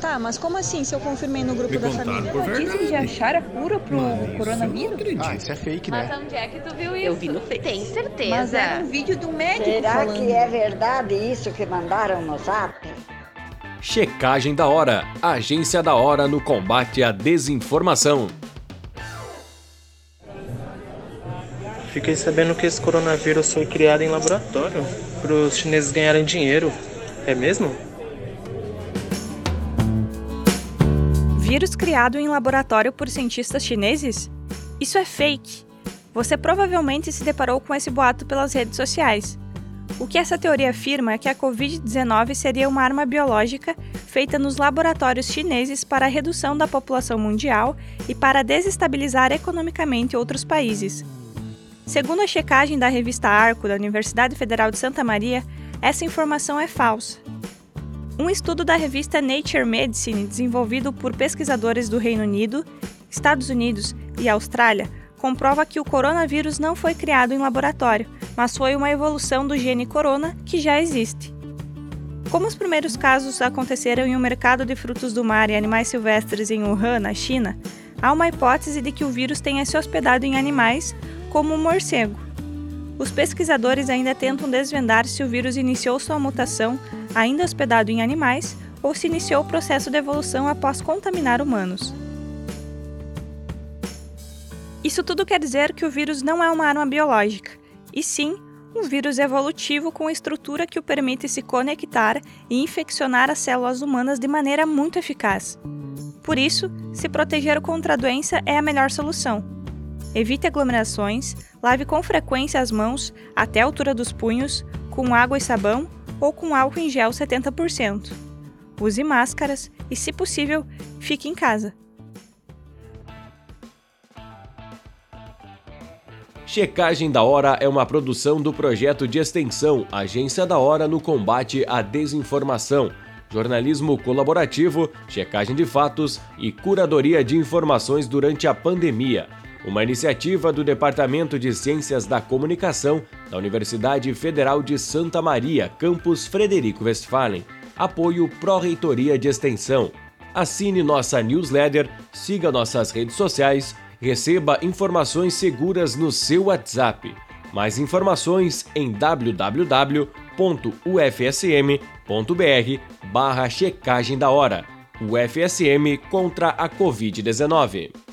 Tá, mas como assim se eu confirmei no grupo Me da família? por verdade. Notícias de achar a cura pro Mas eu não coronavírus? acredito. Ah, isso é fake, Mas né? onde é que tu viu isso? Eu vi no Face. Tem certeza. Mas era um vídeo do médico Será falando. que é verdade isso que mandaram no zap? Checagem da Hora, agência da hora no combate à desinformação. Fiquei sabendo que esse coronavírus foi criado em laboratório para os chineses ganharem dinheiro. É mesmo? Vírus criado em laboratório por cientistas chineses? Isso é fake. Você provavelmente se deparou com esse boato pelas redes sociais. O que essa teoria afirma é que a Covid-19 seria uma arma biológica feita nos laboratórios chineses para a redução da população mundial e para desestabilizar economicamente outros países. Segundo a checagem da revista Arco da Universidade Federal de Santa Maria, essa informação é falsa. Um estudo da revista Nature Medicine, desenvolvido por pesquisadores do Reino Unido, Estados Unidos e Austrália, comprova que o coronavírus não foi criado em laboratório, mas foi uma evolução do gene corona que já existe. Como os primeiros casos aconteceram em um mercado de frutos do mar e animais silvestres em Wuhan, na China, há uma hipótese de que o vírus tenha se hospedado em animais, como o morcego. Os pesquisadores ainda tentam desvendar se o vírus iniciou sua mutação ainda hospedado em animais ou se iniciou o processo de evolução após contaminar humanos. Isso tudo quer dizer que o vírus não é uma arma biológica, e sim um vírus evolutivo com estrutura que o permite se conectar e infeccionar as células humanas de maneira muito eficaz. Por isso, se proteger contra a doença é a melhor solução. Evite aglomerações, lave com frequência as mãos até a altura dos punhos, com água e sabão ou com álcool em gel 70%. Use máscaras e, se possível, fique em casa. Checagem da Hora é uma produção do projeto de extensão Agência da Hora no combate à desinformação, jornalismo colaborativo, checagem de fatos e curadoria de informações durante a pandemia. Uma iniciativa do Departamento de Ciências da Comunicação da Universidade Federal de Santa Maria, campus Frederico Westphalen. Apoio Pró-Reitoria de Extensão. Assine nossa newsletter, siga nossas redes sociais, receba informações seguras no seu WhatsApp. Mais informações em www.ufsm.br barra checagem da hora. UFSM contra a Covid-19.